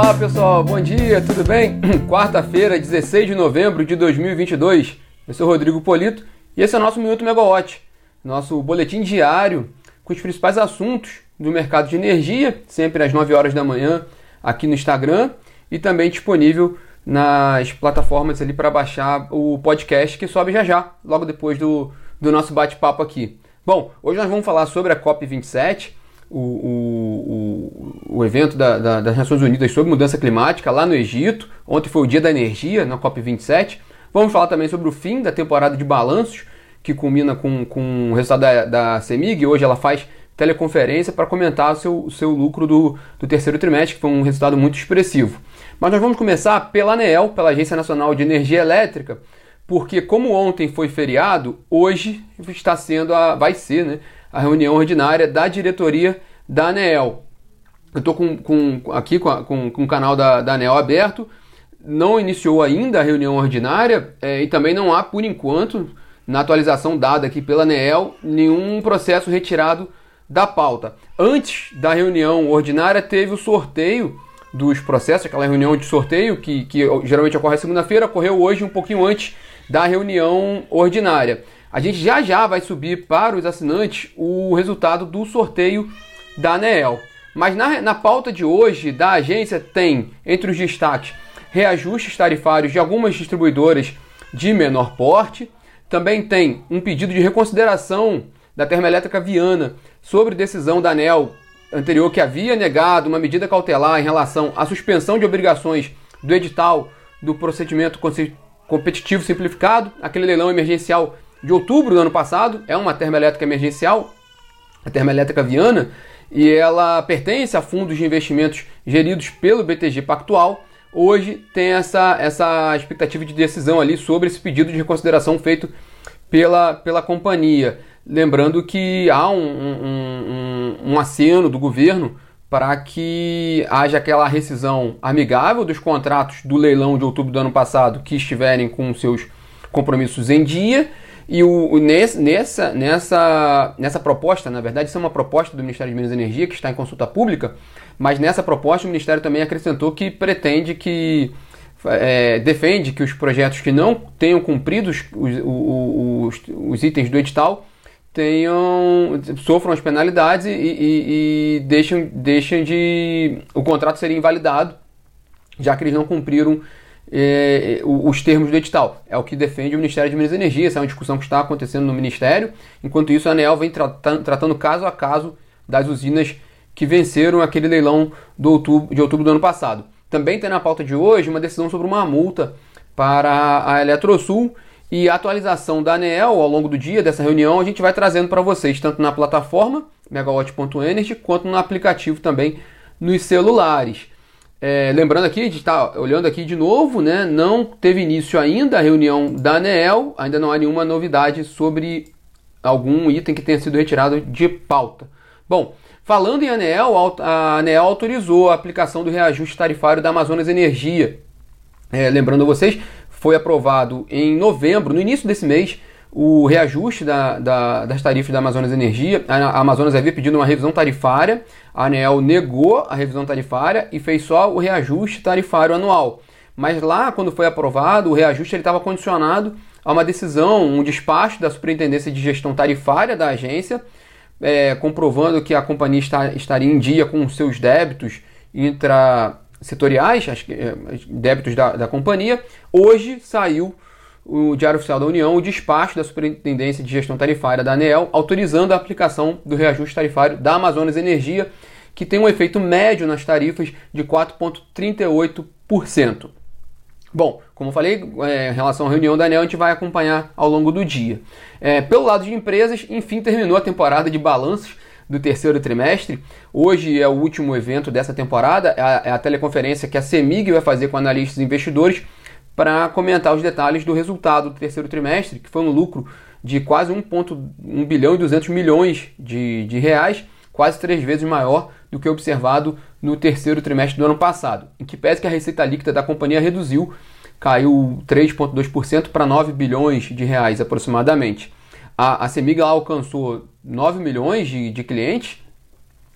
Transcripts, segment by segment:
Olá pessoal, bom dia, tudo bem? Quarta-feira, 16 de novembro de 2022. Eu sou Rodrigo Polito e esse é o nosso Minuto Megawatt, nosso boletim diário com os principais assuntos do mercado de energia, sempre às 9 horas da manhã aqui no Instagram e também disponível nas plataformas ali para baixar o podcast que sobe já já, logo depois do, do nosso bate-papo aqui. Bom, hoje nós vamos falar sobre a COP27, o, o, o, evento da, da, das Nações Unidas sobre mudança climática lá no Egito. Ontem foi o dia da energia na COP27. Vamos falar também sobre o fim da temporada de balanços, que culmina com, com o resultado da, da CEMIG. Hoje ela faz teleconferência para comentar o seu, seu lucro do, do terceiro trimestre, que foi um resultado muito expressivo. Mas nós vamos começar pela ANEEL, pela Agência Nacional de Energia Elétrica, porque como ontem foi feriado, hoje está sendo a, vai ser, né, a reunião ordinária da diretoria da ANEEL. Eu estou com, com, aqui com, com, com o canal da, da ANEEL aberto, não iniciou ainda a reunião ordinária é, e também não há, por enquanto, na atualização dada aqui pela ANEEL, nenhum processo retirado da pauta. Antes da reunião ordinária, teve o sorteio dos processos, aquela reunião de sorteio que, que geralmente ocorre segunda-feira, ocorreu hoje um pouquinho antes da reunião ordinária. A gente já já vai subir para os assinantes o resultado do sorteio da ANEEL. Mas na, na pauta de hoje da agência tem, entre os destaques, reajustes tarifários de algumas distribuidoras de menor porte. Também tem um pedido de reconsideração da Termoelétrica Viana sobre decisão da ANEL anterior que havia negado uma medida cautelar em relação à suspensão de obrigações do edital do procedimento competitivo simplificado, aquele leilão emergencial de outubro do ano passado, é uma termoelétrica emergencial, a termoelétrica Viana, e ela pertence a fundos de investimentos geridos pelo BTG Pactual. Hoje tem essa, essa expectativa de decisão ali sobre esse pedido de reconsideração feito pela, pela companhia. Lembrando que há um, um, um, um aceno do governo para que haja aquela rescisão amigável dos contratos do leilão de outubro do ano passado que estiverem com seus compromissos em dia e o, o nessa, nessa, nessa proposta, na verdade, isso é uma proposta do Ministério de Minas e Energia que está em consulta pública, mas nessa proposta o Ministério também acrescentou que pretende que é, defende que os projetos que não tenham cumprido os, os, os, os itens do edital tenham sofram as penalidades e, e, e deixam, deixam de o contrato ser invalidado já que eles não cumpriram é, os termos do edital. É o que defende o Ministério de Minas e Energia. Essa é uma discussão que está acontecendo no Ministério. Enquanto isso, a ANEL vem tratando, tratando caso a caso das usinas que venceram aquele leilão outubro, de outubro do ano passado. Também tem na pauta de hoje uma decisão sobre uma multa para a Eletrosul e a atualização da ANEEL ao longo do dia dessa reunião a gente vai trazendo para vocês, tanto na plataforma megawatt.energy quanto no aplicativo também nos celulares. É, lembrando aqui, a gente está olhando aqui de novo, né? Não teve início ainda a reunião da ANEEL, ainda não há nenhuma novidade sobre algum item que tenha sido retirado de pauta. Bom, falando em ANEEL, a ANEEL autorizou a aplicação do reajuste tarifário da Amazonas Energia. É, lembrando a vocês, foi aprovado em novembro, no início desse mês, o reajuste da, da, das tarifas da Amazonas Energia. A Amazonas havia pedido uma revisão tarifária, a ANEL negou a revisão tarifária e fez só o reajuste tarifário anual. Mas lá, quando foi aprovado, o reajuste estava condicionado a uma decisão, um despacho da Superintendência de Gestão Tarifária da agência, é, comprovando que a companhia está, estaria em dia com seus débitos intrasetoriais, é, débitos da, da companhia. Hoje saiu o Diário Oficial da União o despacho da Superintendência de Gestão Tarifária da ANEEL, autorizando a aplicação do reajuste tarifário da Amazonas Energia, que tem um efeito médio nas tarifas de 4,38%. Bom, como falei, é, em relação à reunião da ANEL, a gente vai acompanhar ao longo do dia. É, pelo lado de empresas, enfim, terminou a temporada de balanços do terceiro trimestre. Hoje é o último evento dessa temporada, é a, é a teleconferência que a CEMIG vai fazer com analistas e investidores para comentar os detalhes do resultado do terceiro trimestre, que foi um lucro de quase 1,1 bilhão e 200 milhões de, de reais, quase três vezes maior do que observado no terceiro trimestre do ano passado, em que pese que a receita líquida da companhia reduziu, caiu 3,2% para 9 bilhões de reais aproximadamente. A, a Semig alcançou 9 milhões de, de clientes,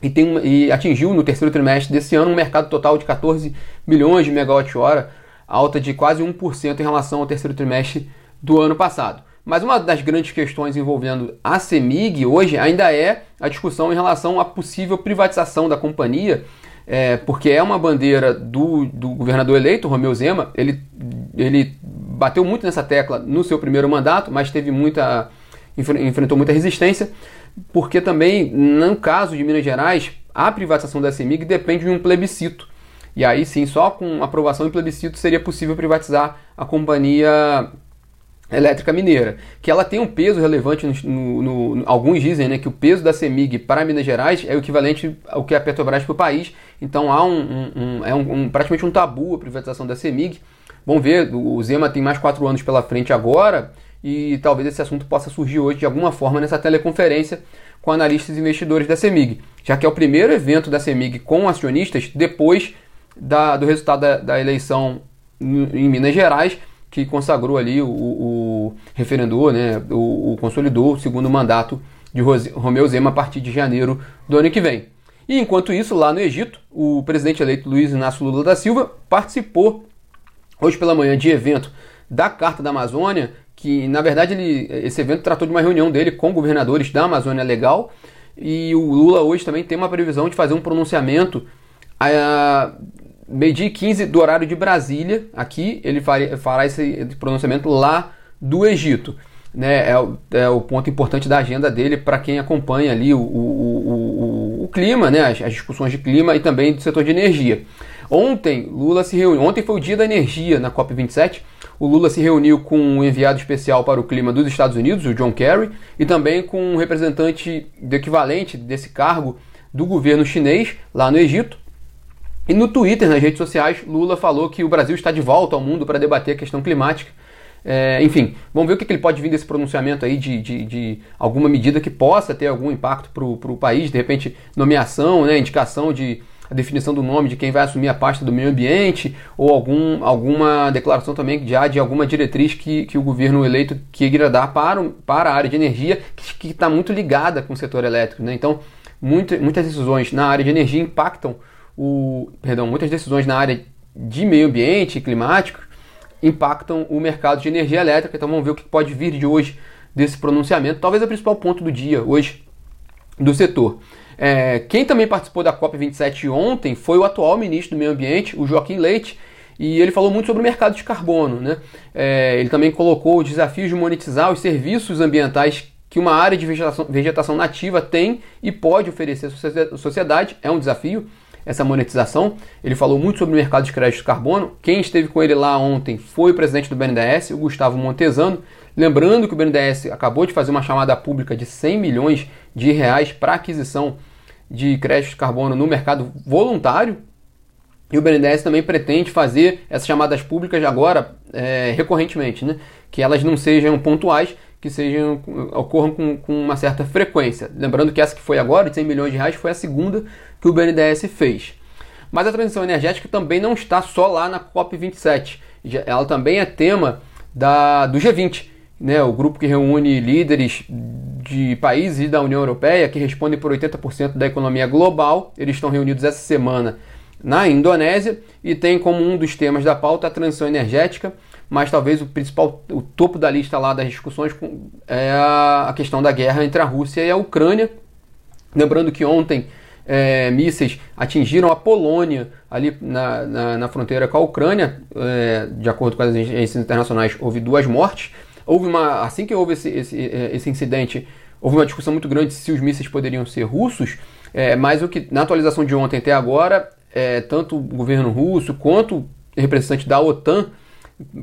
e, tem, e atingiu no terceiro trimestre desse ano um mercado total de 14 milhões de megawatt-hora, alta de quase 1% em relação ao terceiro trimestre do ano passado. Mas uma das grandes questões envolvendo a CEMIG hoje ainda é a discussão em relação à possível privatização da companhia, é, porque é uma bandeira do, do governador eleito, Romeu Zema. Ele, ele bateu muito nessa tecla no seu primeiro mandato, mas teve muita enfrentou muita resistência, porque também, no caso de Minas Gerais, a privatização da CEMIG depende de um plebiscito. E aí sim, só com aprovação e plebiscito seria possível privatizar a companhia elétrica mineira, que ela tem um peso relevante, no, no, no, alguns dizem né, que o peso da CEMIG para Minas Gerais é o equivalente ao que a Petrobras para o país, então há um, um, um é um, praticamente um tabu a privatização da CEMIG. Vamos ver, o Zema tem mais quatro anos pela frente agora, e talvez esse assunto possa surgir hoje de alguma forma nessa teleconferência com analistas e investidores da CEMIG, já que é o primeiro evento da CEMIG com acionistas depois da, do resultado da, da eleição em Minas Gerais, que consagrou ali o, o né, o, o, consolidou o segundo mandato de Romeu Zema a partir de janeiro do ano que vem. E enquanto isso, lá no Egito, o presidente eleito Luiz Inácio Lula da Silva participou hoje pela manhã de evento da Carta da Amazônia, que na verdade ele, esse evento tratou de uma reunião dele com governadores da Amazônia Legal, e o Lula hoje também tem uma previsão de fazer um pronunciamento a, meio-dia e 15 do horário de Brasília, aqui, ele fará esse pronunciamento lá do Egito. Né, é, o, é o ponto importante da agenda dele para quem acompanha ali o, o, o, o clima, né, as, as, discussões de clima e também do setor de energia. Ontem, Lula se reuniu, ontem foi o dia da energia na COP27. O Lula se reuniu com um enviado especial para o clima dos Estados Unidos, o John Kerry, e também com um representante do equivalente desse cargo do governo chinês lá no Egito, e no Twitter, nas redes sociais, Lula falou que o Brasil está de volta ao mundo para debater a questão climática. É, enfim, vamos ver o que, que, ele pode vir desse pronunciamento aí de, de, de alguma medida que possa ter algum impacto para o país, de repente nomeação, né, indicação de a definição do nome de quem vai assumir a pasta do meio ambiente, ou algum, alguma declaração também já de alguma diretriz que, que o governo eleito queira dar para, para a área de energia, que está muito ligada com o setor elétrico. Né? Então, muito, muitas decisões na área de energia impactam o, perdão, muitas decisões na área de meio ambiente e climático impactam o mercado de energia elétrica. Então vamos ver o que pode vir de hoje desse pronunciamento. Talvez o principal ponto do dia hoje do setor. É, quem também participou da COP27 ontem foi o atual ministro do Meio Ambiente, o Joaquim Leite, e ele falou muito sobre o mercado de carbono. Né? É, ele também colocou o desafio de monetizar os serviços ambientais que uma área de vegetação, vegetação nativa tem e pode oferecer à sociedade. É um desafio essa monetização. Ele falou muito sobre o mercado de crédito de carbono. Quem esteve com ele lá ontem foi o presidente do BNDES, o Gustavo Montesano. Lembrando que o BNDES acabou de fazer uma chamada pública de 100 milhões de reais para aquisição de crédito de carbono no mercado voluntário. E o BNDES também pretende fazer essas chamadas públicas agora é, recorrentemente, né? que elas não sejam pontuais, que sejam ocorram com, com, uma certa frequência. Lembrando que essa que foi agora, de 100 milhões de reais, foi a segunda que o BNDES fez. Mas a transição energética também não está só lá na COP27. Ela também é tema da, do G20, né, o grupo que reúne líderes de países da União Europeia que respondem por 80% da economia global. Eles estão reunidos essa semana na Indonésia e tem como um dos temas da pauta a transição energética, mas talvez o principal, o topo da lista lá das discussões é a questão da guerra entre a Rússia e a Ucrânia. Lembrando que ontem é, mísseis atingiram a Polônia, ali na, na, na fronteira com a Ucrânia. É, de acordo com as agências internacionais, houve duas mortes. Houve uma, assim que houve esse, esse, é, esse incidente, houve uma discussão muito grande se os mísseis poderiam ser russos. É, mas o que na atualização de ontem até agora, é, tanto o governo russo quanto representante da OTAN,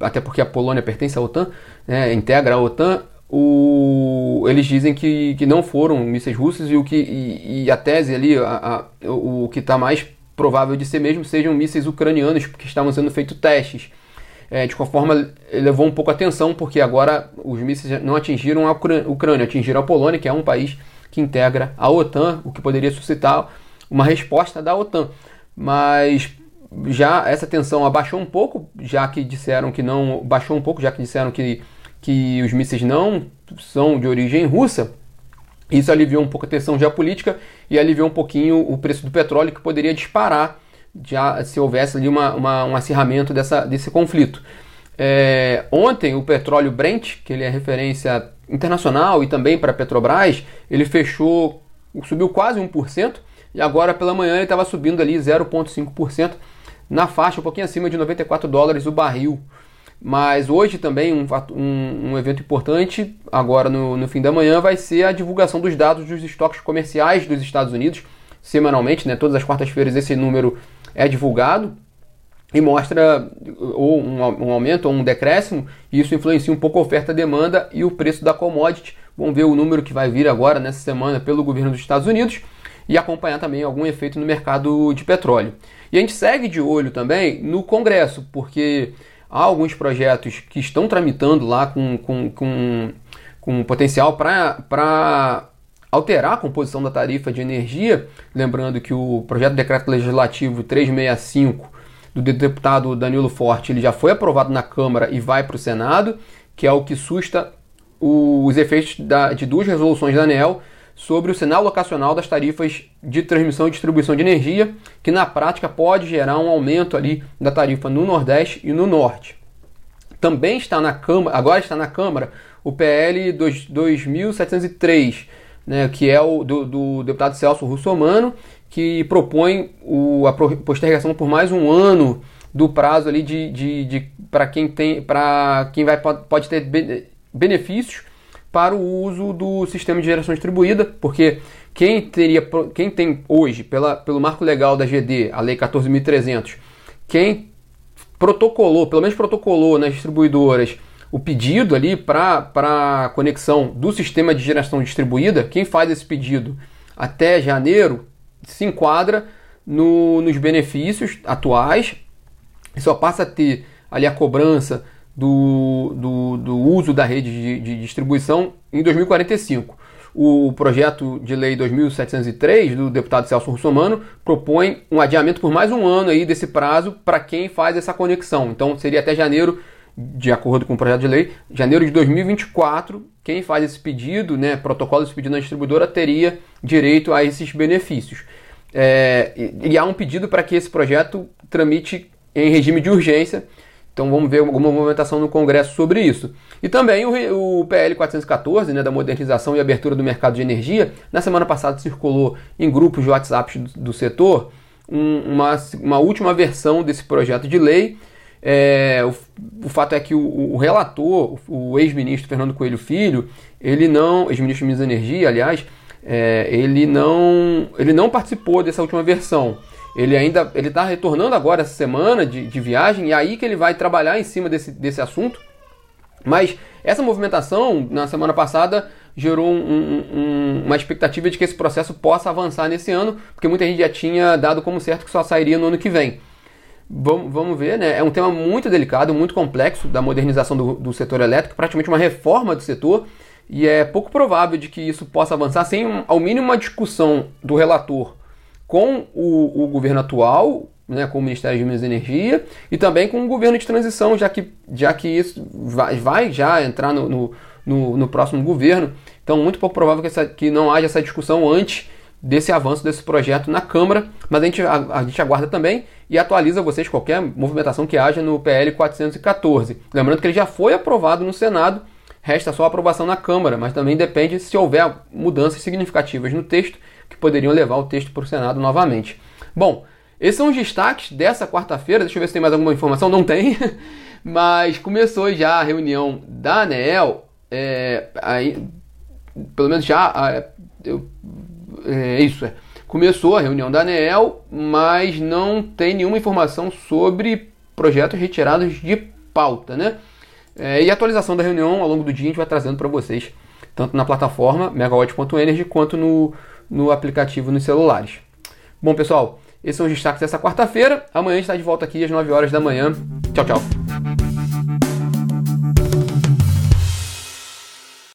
até porque a Polônia pertence à OTAN, né, integra a OTAN, o, eles dizem que, que não foram mísseis russos e, o que, e, e a tese ali, a, a, o, o que está mais provável de ser mesmo, sejam mísseis ucranianos que estavam sendo feitos testes. É, de qualquer forma, levou um pouco a atenção, porque agora os mísseis não atingiram a Ucrânia, atingiram a Polônia, que é um país que integra a OTAN, o que poderia suscitar uma resposta da OTAN. Mas já essa tensão abaixou um pouco, já que disseram que não. Baixou um pouco, já que disseram que que os mísseis não são de origem russa, Isso aliviou um pouco a tensão geopolítica e aliviou um pouquinho o preço do petróleo, que poderia disparar já, se houvesse ali uma, uma, um acirramento dessa, desse conflito. É, ontem, o petróleo Brent, que ele é referência internacional e também para Petrobras, ele fechou, subiu quase 1%, e agora pela manhã ele estava subindo ali 0,5% na faixa, um pouquinho acima de 94 dólares o barril. Mas hoje também um, um, um evento importante, agora no, no, fim da manhã, vai ser a divulgação dos dados dos estoques comerciais dos Estados Unidos, semanalmente, né? Todas as quartas-feiras esse número é divulgado e mostra ou um, um, aumento ou um decréscimo, e isso influencia um pouco a oferta, a demanda e o preço da commodity. Vamos ver o número que vai vir agora nessa semana pelo governo dos Estados Unidos e acompanhar também algum efeito no mercado de petróleo. E a gente segue de olho também no Congresso, porque há alguns projetos que estão tramitando lá com, com, com, com potencial para alterar a composição da tarifa de energia. Lembrando que o projeto de decreto legislativo 365 do deputado Danilo Forte ele já foi aprovado na Câmara e vai para o Senado, que é o que susta os efeitos da, de duas resoluções da ANEL sobre o sinal locacional das tarifas de transmissão e distribuição de energia, que na prática pode gerar um aumento ali da tarifa no Nordeste e no Norte. Também está na Câmara, agora está na Câmara, o PL 2703, né, que é o do, do deputado Celso Russomano, que propõe o, a postergação por mais um ano do prazo ali de, de, de para quem tem para quem vai pode ter benefícios para o uso do sistema de geração distribuída, porque quem teria quem tem hoje pela, pelo marco legal da GD, a lei 14.300, quem protocolou, pelo menos protocolou nas distribuidoras o pedido ali para conexão do sistema de geração distribuída, quem faz esse pedido até janeiro se enquadra no, nos benefícios atuais e só passa a ter ali a cobrança do, do, do uso da rede de, de, distribuição em 2045. O projeto de lei 2703 do deputado Celso Russomano propõe um adiamento por mais um ano aí desse prazo para quem faz essa conexão. Então seria até janeiro, de acordo com o projeto de lei, janeiro de 2024, quem faz esse pedido, né, protocolo esse pedido na distribuidora, teria direito a esses benefícios. É, e, e há um pedido para que esse projeto tramite em regime de urgência então vamos ver alguma movimentação no Congresso sobre isso. E também o, o PL 414, né, da modernização e abertura do mercado de energia, na semana passada circulou em grupos de WhatsApp do, do setor um, uma, uma última versão desse projeto de lei. É, o, o, fato é que o, o relator, o, ex-ministro Fernando Coelho Filho, ele não, ex-ministro de Minas Energia, aliás, é, ele, não, ele não participou dessa última versão. Ele ainda ele está retornando agora essa semana de, de viagem e é aí que ele vai trabalhar em cima desse, desse assunto. Mas essa movimentação na semana passada gerou um, um, uma expectativa de que esse processo possa avançar nesse ano, porque muita gente já tinha dado como certo que só sairia no ano que vem. Vamos, vamos ver, né? É um tema muito delicado, muito complexo da modernização do, do setor elétrico, praticamente uma reforma do setor, e é pouco provável de que isso possa avançar sem, ao mínimo, uma discussão do relator com o, o governo atual, né, com o Ministério de Minas e Energia, e também com o governo de transição, já que, já que isso vai, vai já entrar no, no, no, no próximo governo. Então, muito pouco provável que, essa, que não haja essa discussão antes desse avanço desse projeto na Câmara, mas a gente, a, a, gente aguarda também e atualiza vocês qualquer movimentação que haja no PL 414. Lembrando que ele já foi aprovado no Senado, resta só a aprovação na Câmara, mas também depende se houver mudanças significativas no texto que poderiam levar o texto para o Senado novamente. Bom, esses são os destaques dessa quarta-feira. Deixa eu ver se tem mais alguma informação. Não tem, mas começou já a reunião da ANEEL. É, aí, pelo menos já. Eu, é isso, é. Começou a reunião da ANEEL, mas não tem nenhuma informação sobre projetos retirados de pauta, né? É, e a atualização da reunião ao longo do dia a gente vai trazendo para vocês, tanto na plataforma megawatt.energy quanto no, no aplicativo nos celulares. Bom, pessoal, esses são os destaques dessa quarta-feira. Amanhã a gente está de volta aqui às 9 horas da manhã. Tchau, tchau.